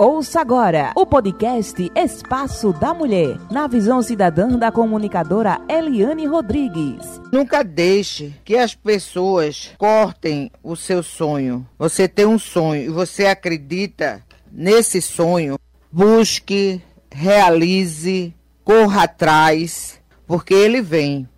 Ouça agora o podcast Espaço da Mulher, na visão cidadã da comunicadora Eliane Rodrigues. Nunca deixe que as pessoas cortem o seu sonho. Você tem um sonho e você acredita nesse sonho. Busque, realize, corra atrás, porque ele vem.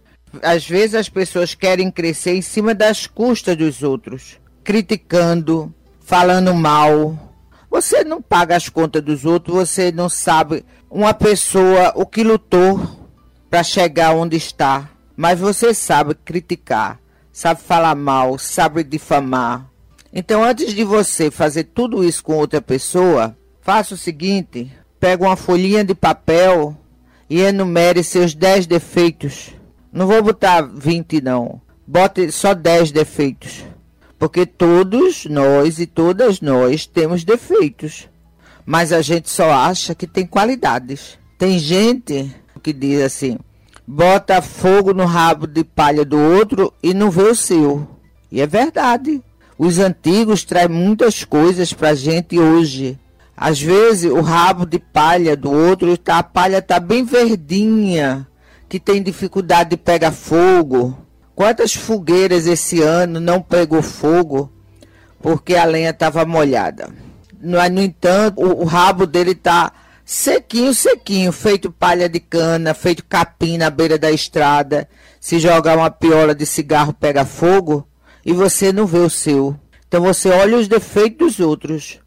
Às vezes as pessoas querem crescer em cima das custas dos outros, criticando, falando mal você não paga as contas dos outros, você não sabe uma pessoa o que lutou para chegar onde está, mas você sabe criticar, sabe falar mal, sabe difamar. Então, antes de você fazer tudo isso com outra pessoa, faça o seguinte: pega uma folhinha de papel e enumere seus 10 defeitos. Não vou botar 20 não. Bote só 10 defeitos. Porque todos nós e todas nós temos defeitos. Mas a gente só acha que tem qualidades. Tem gente que diz assim: bota fogo no rabo de palha do outro e não vê o seu. E é verdade. Os antigos trazem muitas coisas para a gente hoje. Às vezes o rabo de palha do outro, tá, a palha está bem verdinha, que tem dificuldade de pegar fogo. Quantas fogueiras esse ano não pegou fogo porque a lenha estava molhada? No, no entanto, o, o rabo dele está sequinho, sequinho, feito palha de cana, feito capim na beira da estrada. Se jogar uma piola de cigarro, pega fogo e você não vê o seu. Então você olha os defeitos dos outros,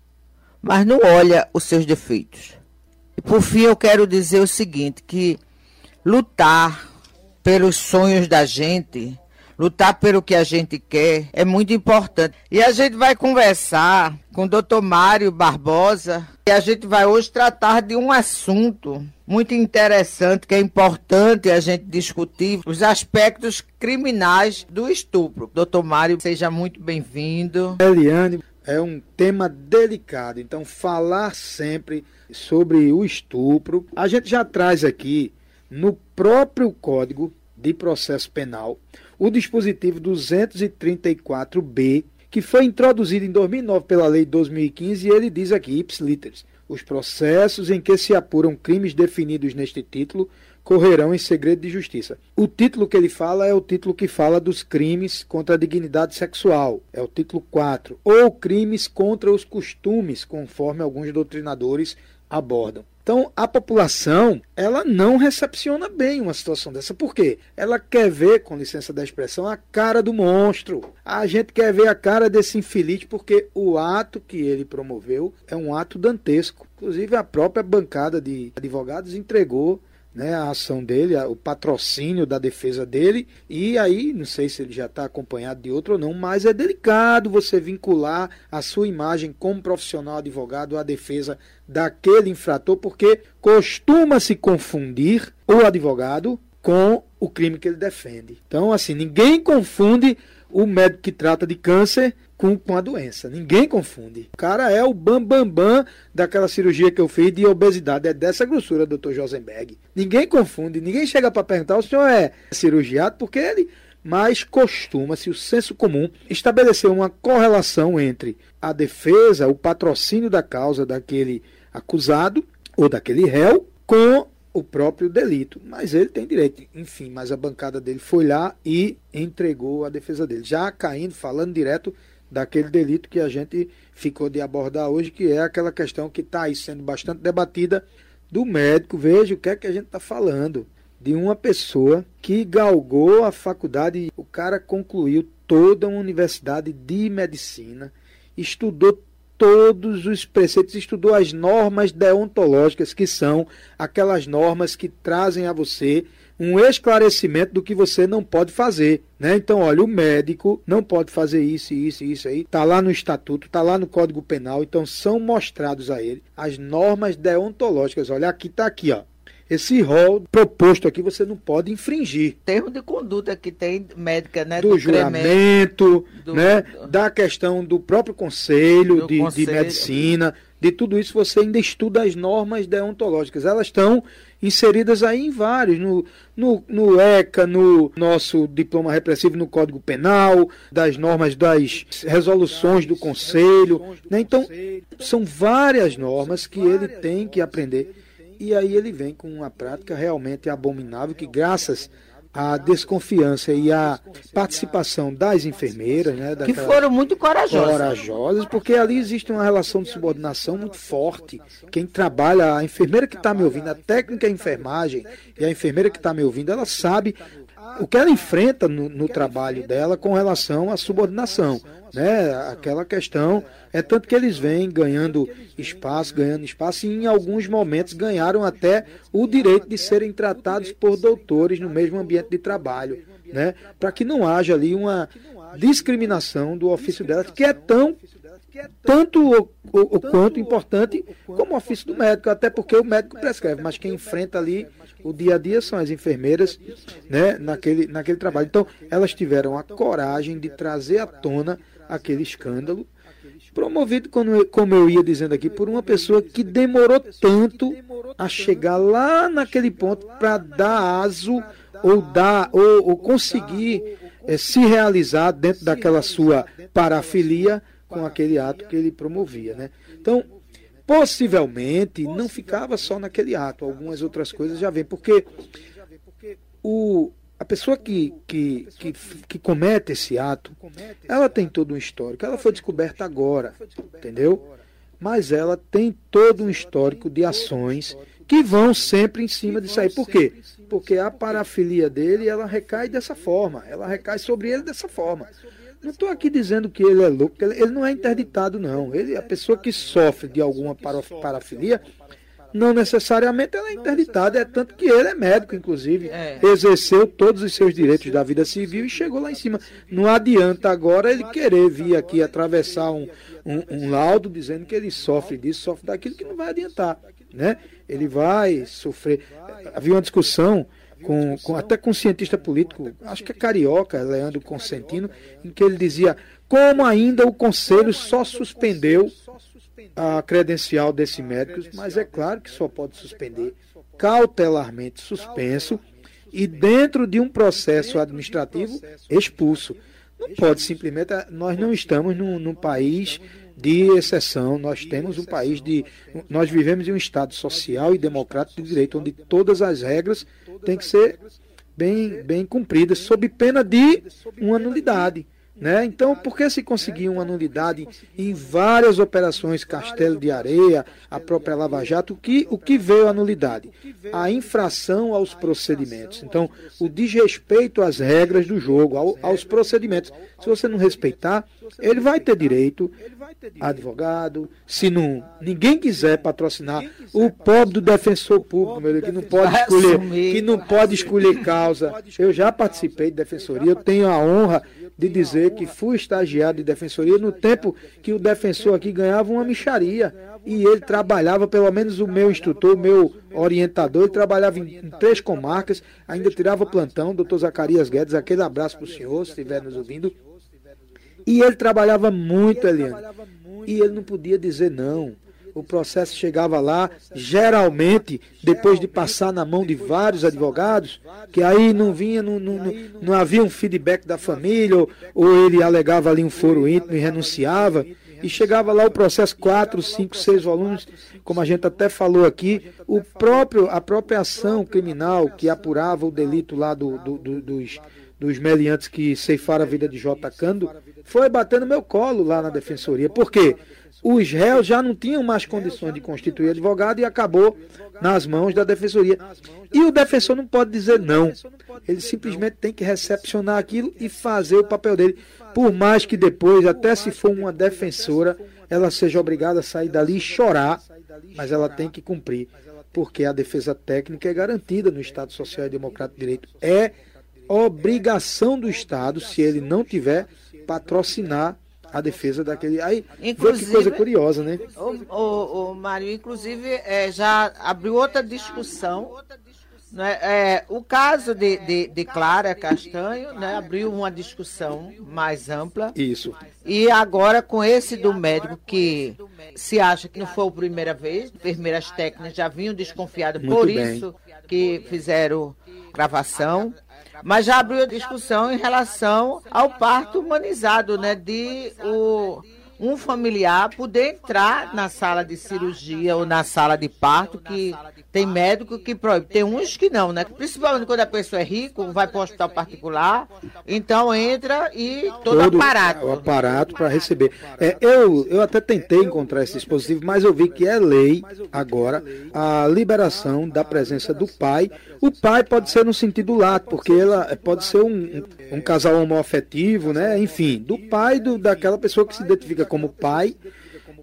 mas não olha os seus defeitos. E por fim eu quero dizer o seguinte, que lutar pelos sonhos da gente lutar pelo que a gente quer é muito importante. E a gente vai conversar com o doutor Mário Barbosa e a gente vai hoje tratar de um assunto muito interessante, que é importante a gente discutir os aspectos criminais do estupro. Doutor Mário, seja muito bem-vindo. Eliane, é um tema delicado, então falar sempre sobre o estupro. A gente já traz aqui no próprio Código de Processo Penal o dispositivo 234B, que foi introduzido em 2009 pela Lei 2015, e ele diz aqui, ipsiliteris, os processos em que se apuram crimes definidos neste título correrão em segredo de justiça. O título que ele fala é o título que fala dos crimes contra a dignidade sexual, é o título 4, ou crimes contra os costumes, conforme alguns doutrinadores abordam. Então, a população, ela não recepciona bem uma situação dessa. Por quê? Ela quer ver, com licença da expressão, a cara do monstro. A gente quer ver a cara desse infeliz porque o ato que ele promoveu é um ato dantesco. Inclusive, a própria bancada de advogados entregou né, a ação dele, o patrocínio da defesa dele, e aí, não sei se ele já está acompanhado de outro ou não, mas é delicado você vincular a sua imagem como profissional advogado à defesa daquele infrator, porque costuma se confundir o advogado com o crime que ele defende. Então, assim, ninguém confunde o médico que trata de câncer com, com a doença. Ninguém confunde. O cara é o bambambam bam, bam daquela cirurgia que eu fiz de obesidade. É dessa grossura, doutor Josenberg. Ninguém confunde. Ninguém chega para perguntar: o senhor é cirurgiado? Porque ele. Mas costuma-se o senso comum estabelecer uma correlação entre a defesa, o patrocínio da causa daquele acusado ou daquele réu com o próprio delito. Mas ele tem direito. Enfim, mas a bancada dele foi lá e entregou a defesa dele. Já caindo, falando direto daquele delito que a gente ficou de abordar hoje, que é aquela questão que está aí sendo bastante debatida do médico. Veja o que é que a gente está falando. De uma pessoa que galgou a faculdade, o cara concluiu toda uma universidade de medicina, estudou todos os preceitos, estudou as normas deontológicas, que são aquelas normas que trazem a você um esclarecimento do que você não pode fazer. Né? Então, olha, o médico não pode fazer isso, isso, isso aí. Está lá no estatuto, está lá no Código Penal. Então, são mostrados a ele as normas deontológicas. Olha, aqui está aqui, ó. esse rol proposto aqui você não pode infringir. Termo de conduta que tem médica, né? Do, do juramento, do, né? Do, da questão do próprio conselho, de, conselho. de medicina, de tudo isso você ainda estuda as normas deontológicas. Elas estão inseridas aí em vários, no, no, no ECA, no nosso diploma repressivo no Código Penal, das normas das resoluções do Conselho. Né? Então, são várias normas que ele tem que aprender. E aí ele vem com uma prática realmente abominável, que graças a desconfiança e a participação das enfermeiras, né, que foram muito corajosas. corajosas, porque ali existe uma relação de subordinação muito forte. Quem trabalha, a enfermeira que está me ouvindo, a técnica de enfermagem e a enfermeira que está me ouvindo, ela sabe o que ela enfrenta no, no trabalho dela com relação à subordinação né? Aquela questão é tanto que eles vêm ganhando espaço, ganhando espaço e em alguns momentos ganharam até o direito de serem tratados por doutores no mesmo ambiente de trabalho, né? Para que não haja ali uma discriminação do ofício delas, que é tão tanto o, o, o, quanto importante como o ofício do médico, até porque o médico prescreve, mas quem enfrenta ali o dia a dia são as enfermeiras né, naquele, naquele trabalho. Então, elas tiveram a coragem de trazer à tona aquele escândalo, promovido, como eu ia dizendo aqui, por uma pessoa que demorou tanto a chegar lá naquele ponto para dar aso ou dar ou, ou conseguir é, se realizar dentro daquela sua parafilia com aquele ato que ele promovia, né? Então, possivelmente não ficava só naquele ato, algumas outras coisas já vêm, porque o a pessoa que, que, que, que, comete esse ato, ela tem todo um histórico. Ela foi descoberta agora, entendeu? Mas ela tem todo um histórico de ações que vão sempre em cima disso aí. Por quê? Porque a parafilia dele, ela recai dessa forma. Ela recai sobre ele dessa forma. Não estou aqui dizendo que ele é louco, ele não é interditado, não. Ele, a pessoa que sofre de alguma parafilia, não necessariamente ela é interditada, é tanto que ele é médico, inclusive, é. exerceu todos os seus direitos da vida civil e chegou lá em cima. Não adianta agora ele querer vir aqui atravessar um, um, um laudo dizendo que ele sofre disso, sofre daquilo, que não vai adiantar. Né? Ele vai sofrer. Havia uma discussão com, com, até com um cientista político, acho que é carioca, Leandro Consentino, em que ele dizia como ainda o Conselho só suspendeu a credencial desse médico, mas é claro que só pode suspender cautelarmente suspenso e dentro de um processo administrativo expulso. Não pode simplesmente. Nós não estamos num, num país de exceção, nós temos um país de. Nós vivemos em um Estado social e democrático de direito, onde todas as regras têm que ser bem, bem cumpridas, sob pena de uma nulidade. Né? Então, por que se conseguiu uma nulidade em várias operações Castelo de Areia, a própria Lava Jato? O que, o que veio a nulidade? A infração aos procedimentos. Então, o desrespeito às regras do jogo, ao, aos procedimentos. Se você não respeitar, ele vai ter direito a advogado. Se não, ninguém quiser patrocinar o pobre do defensor público, meu Deus, que não pode escolher, que não pode escolher causa. Eu já participei de defensoria, eu tenho a honra de dizer que fui estagiário de defensoria no tempo que o defensor aqui ganhava uma micharia e ele trabalhava, pelo menos o meu instrutor, o meu orientador, ele trabalhava em, em três comarcas, ainda tirava plantão, doutor Zacarias Guedes, aquele abraço para o senhor, se estiver nos ouvindo. E ele trabalhava muito, Eliane. E ele não podia dizer não o processo chegava lá, geralmente, depois de passar na mão de vários advogados, que aí não vinha, não, não, não, havia um feedback da família, ou, ou ele alegava ali um foro íntimo e renunciava, e chegava lá o processo 4, 5, 6 volumes, como a gente até falou aqui, o próprio, a própria ação criminal que apurava o delito lá do, do, do, dos, dos meliantes que ceifaram a vida de J. Cando, foi bater no meu colo lá na defensoria. Por quê? Os réus já não tinham mais condições de constituir advogado e acabou nas mãos da defensoria. E o defensor não pode dizer não. Ele simplesmente tem que recepcionar aquilo e fazer o papel dele. Por mais que depois, até se for uma defensora, ela seja obrigada a sair dali e chorar, mas ela tem que cumprir. Porque a defesa técnica é garantida no Estado Social e Democrático de Direito. É obrigação do Estado, se ele não tiver, patrocinar a defesa daquele. Aí, inclusive, que coisa curiosa, né? O, o, o Mário, inclusive, é, já abriu outra discussão Né? É, o caso de, de, de, Clara Castanho né, abriu uma discussão mais ampla. Isso. E agora com esse do médico que se acha que não foi a primeira vez, enfermeiras técnicas já vinham desconfiadas por bem. isso que fizeram gravação. Mas já abriu a discussão em relação ao parto humanizado, né? De o um familiar poder entrar na sala de cirurgia ou na sala de parto, que tem médico que proíbe. Tem uns que não, né? Principalmente quando a pessoa é rica, vai para o hospital particular, então entra e todo, todo aparato. O aparato para receber. É, eu, eu até tentei encontrar esse dispositivo, mas eu vi que é lei agora a liberação da presença do pai. O pai pode ser no sentido lato, porque ela pode ser um, um, um casal homoafetivo, né? Enfim, do pai do, daquela pessoa que se identifica como pai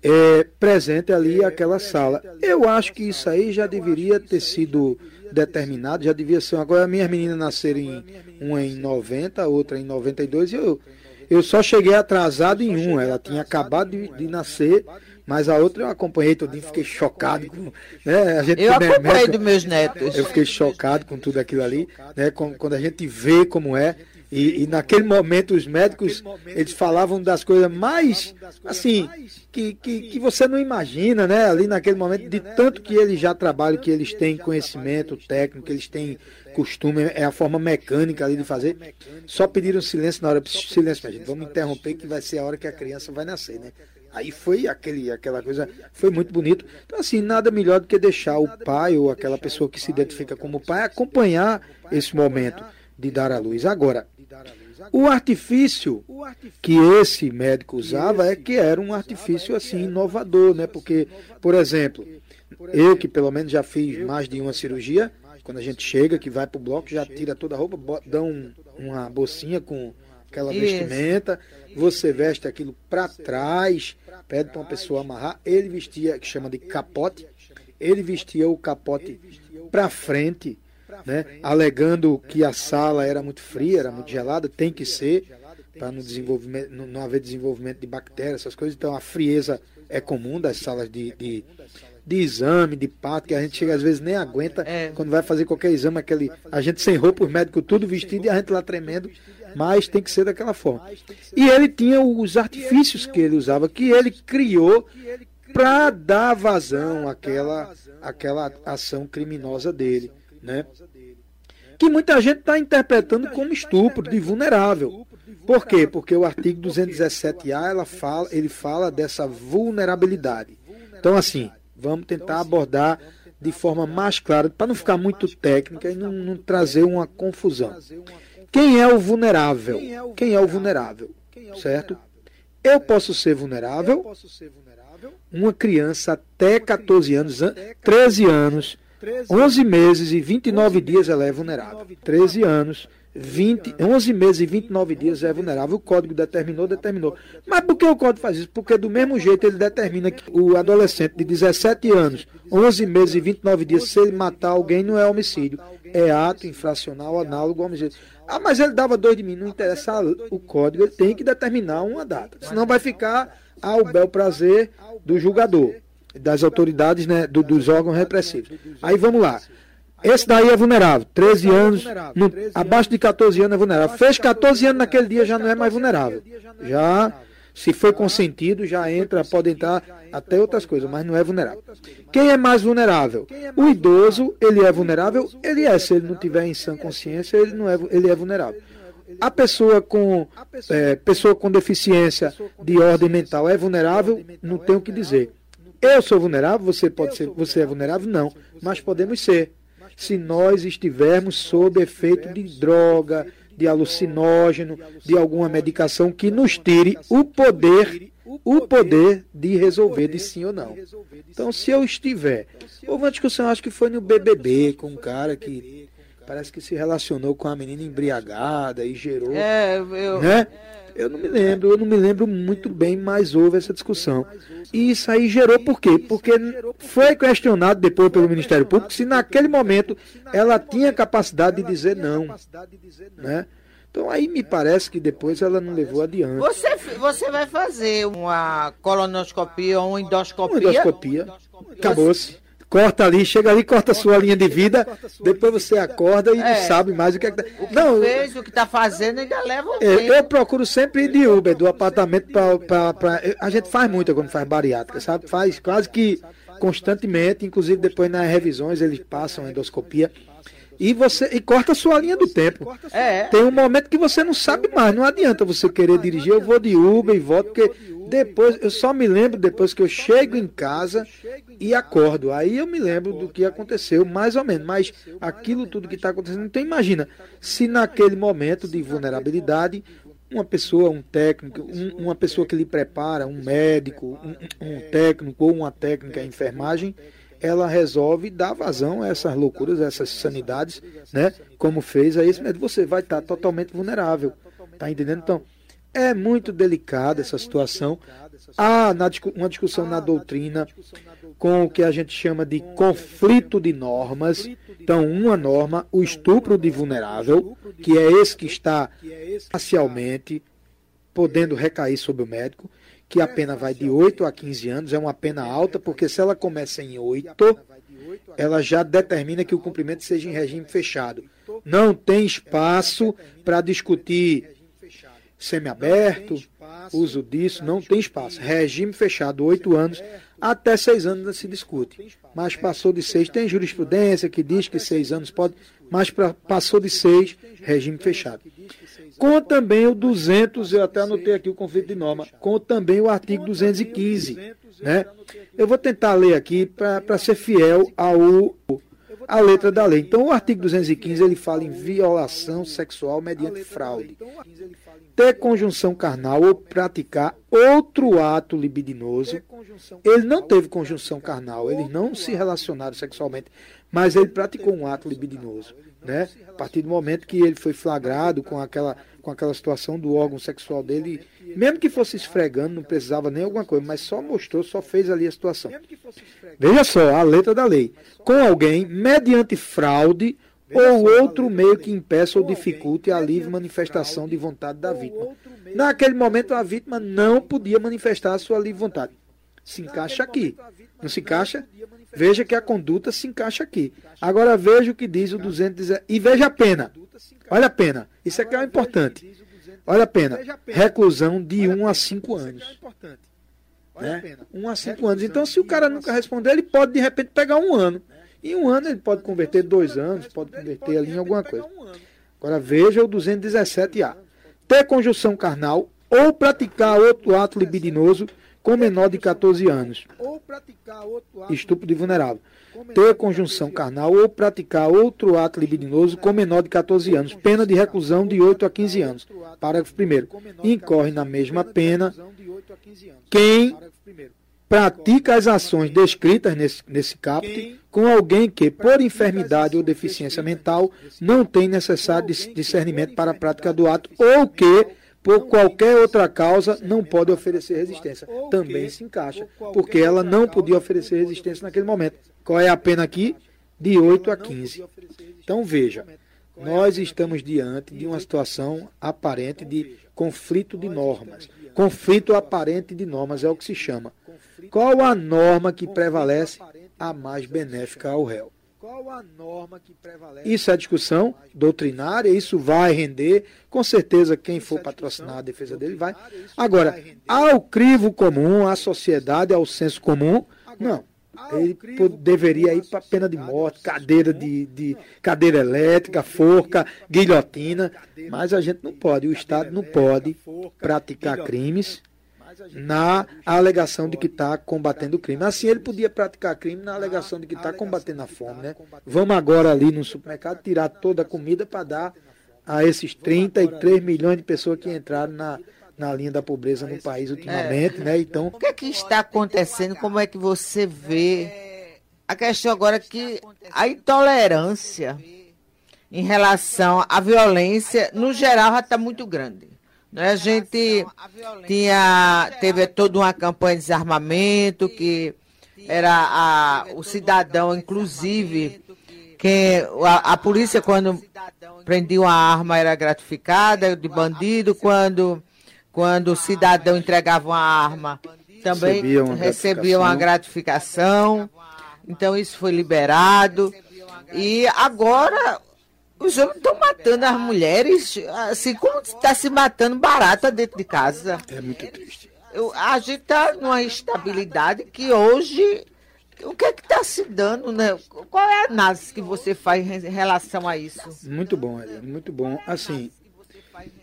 é, presente ali aquela sala. Eu acho que isso aí já deveria ter sido determinado, já devia ser. Agora, minhas meninas nasceram em, uma em 90, outra em 92, e eu, eu só cheguei atrasado em uma. Ela tinha acabado de, de nascer, mas a outra eu acompanhei todinho, fiquei chocado. Com, né, a gente, eu acompanhei dos meus netos. Eu fiquei chocado com tudo aquilo ali, né, quando a gente vê como é. E, e, naquele momento os médicos eles falavam das coisas mais assim que, que, que você não imagina, né? Ali naquele momento, de tanto que eles já trabalham, que eles têm conhecimento técnico, que eles têm costume, é a forma mecânica ali de fazer. Só pediram silêncio na hora, silêncio, gente, vamos interromper que vai ser a hora que a criança vai nascer, né? Aí foi aquele, aquela coisa, foi muito bonito. Então, assim, nada melhor do que deixar o pai ou aquela pessoa que se identifica como pai acompanhar esse momento de dar à luz. Agora, o artifício que esse médico usava é que era um artifício assim inovador, né? Porque, por exemplo, eu que pelo menos já fiz mais de uma cirurgia, quando a gente chega, que vai para o bloco, já tira toda a roupa, dá um, uma bolsinha com aquela Isso. vestimenta, você veste aquilo para trás, pede para uma pessoa amarrar, ele vestia, que chama de capote, ele vestia o capote para frente, né, alegando que a sala era muito fria, era muito gelada, tem que ser, para não, desenvolvimento, não haver desenvolvimento de bactérias, essas coisas. Então a frieza é comum das salas de, de, de exame, de parto, que a gente chega às vezes nem aguenta é. quando vai fazer qualquer exame, aquele, a gente sem roupa, os médicos tudo vestido e a gente lá tremendo, mas tem que ser daquela forma. E ele tinha os artifícios que ele usava, que ele criou para dar vazão àquela, àquela ação criminosa dele né? que muita gente está interpretando como estupro de vulnerável. Por quê? Porque o artigo 217A ela fala, ele fala dessa vulnerabilidade. Então, assim, vamos tentar abordar de forma mais clara, para não ficar muito técnica e não, não, trazer uma confusão. Quem é o vulnerável? Quem é o vulnerável? Certo? Eu posso ser vulnerável, uma criança até 14 anos, 13 anos, 11 meses e 29 dias ela é vulnerável. 13 anos, 20, 11 meses e 29 dias é vulnerável. O código determinou, determinou. Mas por que o código faz isso? Porque do mesmo jeito ele determina que o adolescente de 17 anos, 11 meses e 29 dias, se ele matar alguém, não é homicídio. É ato infracional análogo ao homicídio. Ah, mas ele dava dois de mim. Não interessa o código, ele tem que determinar uma data. Senão vai ficar ao bel prazer do julgador das autoridades, né, do, dos órgãos repressivos. Aí vamos lá. Esse daí é vulnerável, 13 anos, no, abaixo de 14 anos é vulnerável. Fez 14 anos naquele dia já não é mais vulnerável. Já, se foi consentido, já entra, pode entrar até outras coisas, mas não é vulnerável. Quem é mais vulnerável? O idoso, ele é vulnerável? Ele é, se ele não tiver em sã consciência, ele, não é, ele é vulnerável. A pessoa com, é, pessoa com deficiência de ordem mental é vulnerável? Não tenho o que dizer. Eu sou vulnerável, você pode ser, você é vulnerável? Não, mas podemos ser. Se nós estivermos sob efeito de droga, de alucinógeno, de alguma medicação que nos tire o poder, o poder de resolver de sim ou não. Então, se eu estiver, houve uma discussão, acho que foi no BBB, com um cara que parece que se relacionou com a menina embriagada e gerou, é, eu, né? Eu não me lembro, eu não me lembro muito bem, mas houve essa discussão. E isso aí gerou por quê? Porque foi questionado depois pelo Ministério Público se naquele momento ela tinha capacidade de dizer não. Né? Então aí me parece que depois ela não levou adiante. Você, você vai fazer uma colonoscopia ou uma endoscopia? Uma endoscopia. Acabou-se. Corta ali, chega ali, corta a sua linha de vida, depois você acorda e é. não sabe mais o que é que tá. O não, fez, o que tá fazendo, ainda leva um é, Eu procuro sempre ir de Uber, do apartamento para. A gente faz muito quando faz bariátrica, sabe? Faz quase que constantemente, inclusive depois nas revisões eles passam a endoscopia e você e corta a sua linha do tempo. É. Tem um momento que você não sabe mais, não adianta você querer dirigir, eu vou de Uber e volto, porque depois eu só me lembro depois que eu chego em casa e acordo. Aí eu me lembro do que aconteceu, mais ou menos. Mas aquilo tudo que está acontecendo, então imagina, se naquele momento de vulnerabilidade uma pessoa, um técnico, um, uma pessoa que lhe prepara, um médico, um, um técnico ou uma técnica em enfermagem, ela resolve dar vazão a essas loucuras, a essas sanidades, né? Como fez a esse médico. Você vai estar totalmente vulnerável. Tá entendendo? Então, é muito delicada essa situação. Há uma discussão na doutrina com o que a gente chama de conflito de normas. Então, uma norma, o estupro de vulnerável, que é esse que está parcialmente podendo recair sobre o médico que a pena vai de 8 a 15 anos, é uma pena alta, porque se ela começa em 8, ela já determina que o cumprimento seja em regime fechado. Não tem espaço para discutir semiaberto, uso disso, não tem espaço. Regime fechado, 8 anos, até 6 anos se discute. Mas passou de 6, tem jurisprudência que diz que 6 anos pode, mas pra, passou de 6, regime fechado. com também o 200, eu até anotei aqui o conflito de norma, com também o artigo 215. Né? Eu vou tentar ler aqui para ser fiel ao a letra da lei. Então, o artigo 215 ele fala em violação sexual mediante fraude, ter conjunção carnal ou praticar outro ato libidinoso. Ele não teve conjunção carnal, eles não se relacionaram sexualmente, mas ele praticou um ato libidinoso. Né? A partir do momento que ele foi flagrado com aquela com aquela situação do órgão sexual dele, mesmo que fosse esfregando, não precisava nem alguma coisa, mas só mostrou, só fez ali a situação. Veja só, a letra da lei. Com alguém, mediante fraude ou outro meio que impeça ou dificulte a livre manifestação de vontade da vítima. Naquele momento, a vítima não podia manifestar a sua livre vontade. Se encaixa aqui. Não se encaixa? Veja que a conduta se encaixa aqui. Agora veja o que diz o 210. E veja a pena. Olha a pena. Isso aqui é importante. Olha a pena. Reclusão de 1 a 5 anos. Né? 1 a 5 anos. Então, se o cara nunca responder, ele pode de repente pegar um ano. Em um ano ele pode converter dois anos, pode converter ali em alguma coisa. Agora veja o 217A. Ter conjunção carnal ou praticar outro ato libidinoso com menor de 14 anos. Estupro de vulnerável. Ter conjunção carnal ou praticar outro ato libidinoso com menor de 14 anos. Pena de reclusão de 8 a 15 anos. Parágrafo 1. Incorre na mesma pena quem pratica as ações descritas nesse, nesse caput com alguém que, por enfermidade ou deficiência mental, não tem necessário discernimento para a prática do ato ou que por qualquer outra causa, não pode oferecer resistência. Também se encaixa, porque ela não podia oferecer resistência naquele momento. Qual é a pena aqui? De 8 a 15. Então veja, nós estamos diante de uma situação aparente de conflito de normas. Conflito aparente de normas é o que se chama. Qual a norma que prevalece a mais benéfica ao réu? Qual a norma que prevalece? Isso é discussão doutrinária, isso vai render. Com certeza, quem for patrocinar a defesa dele vai. Agora, ao crivo comum, à sociedade, ao senso comum, não. Ele deveria ir para pena de morte, cadeira de, de cadeira elétrica, forca, guilhotina, mas a gente não pode, o Estado não pode praticar crimes na alegação de que está combatendo o crime. Assim, ele podia praticar crime na alegação de que está combatendo a fome. Né? Vamos agora ali no supermercado tirar toda a comida para dar a esses 33 milhões de pessoas que entraram na, na linha da pobreza no país ultimamente, é. né? Então, o que é que está acontecendo? Como é que você vê a questão agora é que a intolerância em relação à violência, no geral, já está muito grande. Né? A gente tinha, teve toda uma campanha de desarmamento, que era a, o cidadão, inclusive, que a, a polícia, quando prendia uma arma, era gratificada de bandido, quando, quando o cidadão entregava uma arma, também recebia uma gratificação. Então isso foi liberado. E agora os homens estão matando as mulheres, assim como está se matando barata dentro de casa. É muito triste. Eu, a gente está numa estabilidade que hoje. O que é que está se dando, né? Qual é a análise que você faz em relação a isso? Muito bom, Eliane, muito bom. Assim,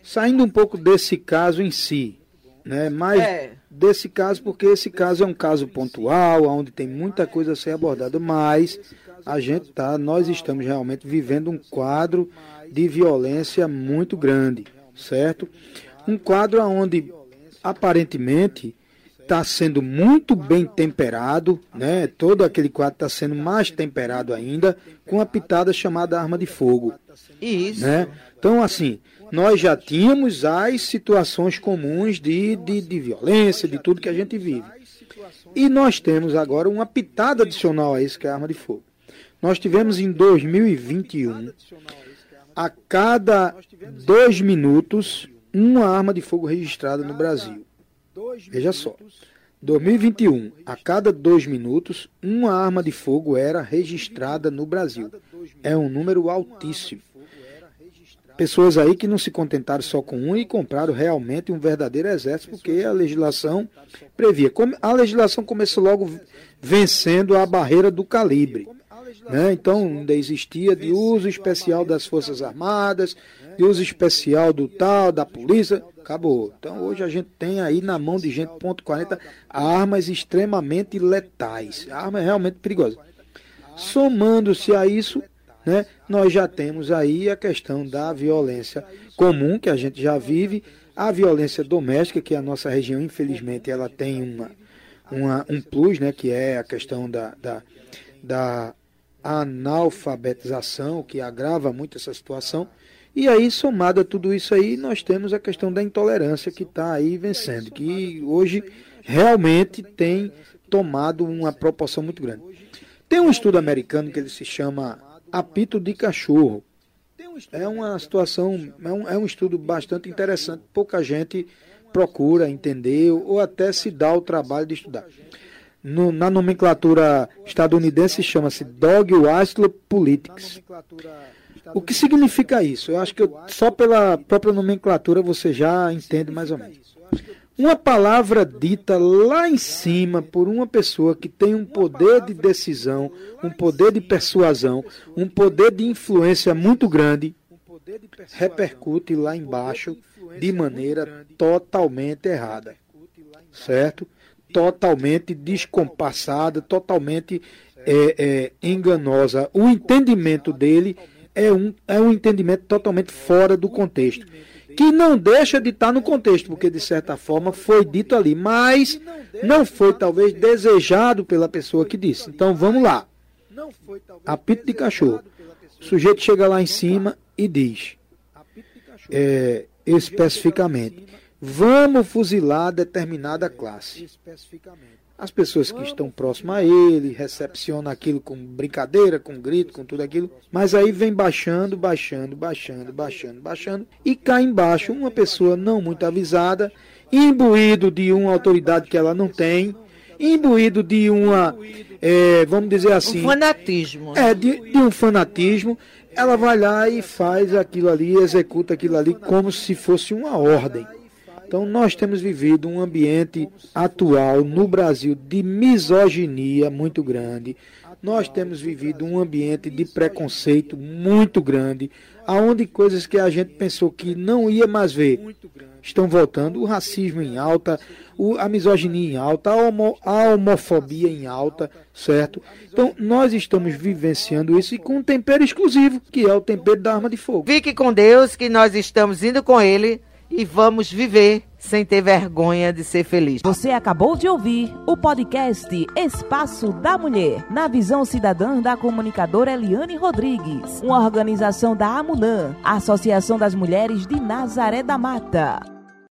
saindo um pouco desse caso em si, né? Mas é. desse caso, porque esse caso é um caso pontual, onde tem muita coisa a ser abordada, mas a gente tá, nós estamos realmente vivendo um quadro de violência muito grande, certo? Um quadro onde aparentemente está sendo muito bem temperado, né? Todo aquele quadro está sendo mais temperado ainda com a pitada chamada arma de fogo. Isso. Né? Então, assim, nós já tínhamos as situações comuns de, de, de violência, de tudo que a gente vive. E nós temos agora uma pitada adicional a isso, que é a arma de fogo. Nós tivemos em 2021, a cada dois minutos, uma arma de fogo registrada no Brasil. Veja só. 2021, a cada dois minutos, uma arma de fogo era registrada no Brasil. É um número altíssimo. Pessoas aí que não se contentaram só com um e compraram realmente um verdadeiro exército, porque a legislação previa. A legislação começou logo vencendo a barreira do calibre. Né? Então, ainda existia de uso especial das Forças Armadas, de uso especial do tal, da polícia, acabou. Então, hoje a gente tem aí na mão de gente, ponto 40, armas extremamente letais, armas realmente perigosas. Somando-se a isso, né, nós já temos aí a questão da violência comum, que a gente já vive, a violência doméstica, que a nossa região, infelizmente, ela tem uma, uma, um plus, né, que é a questão da, da, da analfabetização, que agrava muito essa situação. E aí, somado a tudo isso aí, nós temos a questão da intolerância que está aí vencendo, que hoje realmente tem tomado uma proporção muito grande. Tem um estudo americano que ele se chama Apito de Cachorro. É uma situação, é um, é um estudo bastante interessante, pouca gente procura entender ou até se dá o trabalho de estudar no, na nomenclatura estadunidense chama-se Dog Whistle Politics. O que significa isso? Eu acho que eu, só pela própria nomenclatura você já entende mais ou menos. Uma palavra dita lá em cima por uma pessoa que tem um poder de decisão, um poder de persuasão, um poder de influência muito grande, repercute lá embaixo de maneira totalmente errada. Certo? totalmente descompassada, totalmente é, é, enganosa. O entendimento dele é um, é um entendimento totalmente fora do contexto. Que não deixa de estar no contexto, porque de certa forma foi dito ali, mas não foi talvez desejado pela pessoa que disse. Então vamos lá. Apito de cachorro. O sujeito chega lá em cima e diz é, especificamente Vamos fuzilar determinada classe. As pessoas que estão próximas a ele recepcionam aquilo com brincadeira, com grito, com tudo aquilo, mas aí vem baixando, baixando, baixando, baixando, baixando e cai embaixo uma pessoa não muito avisada, imbuído de uma autoridade que ela não tem, imbuído de uma, é, vamos dizer assim, um fanatismo. É, de, de um fanatismo. Ela vai lá e faz aquilo ali, executa aquilo ali como se fosse uma ordem. Então, nós temos vivido um ambiente atual no Brasil de misoginia muito grande. Nós temos vivido um ambiente de preconceito muito grande, aonde coisas que a gente pensou que não ia mais ver estão voltando. O racismo em alta, a misoginia em alta, a, a homofobia em alta, certo? Então, nós estamos vivenciando isso e com um tempero exclusivo, que é o tempero da arma de fogo. Fique com Deus, que nós estamos indo com Ele e vamos viver sem ter vergonha de ser feliz. Você acabou de ouvir o podcast Espaço da Mulher, na visão cidadã da comunicadora Eliane Rodrigues, uma organização da AMUNAM, Associação das Mulheres de Nazaré da Mata.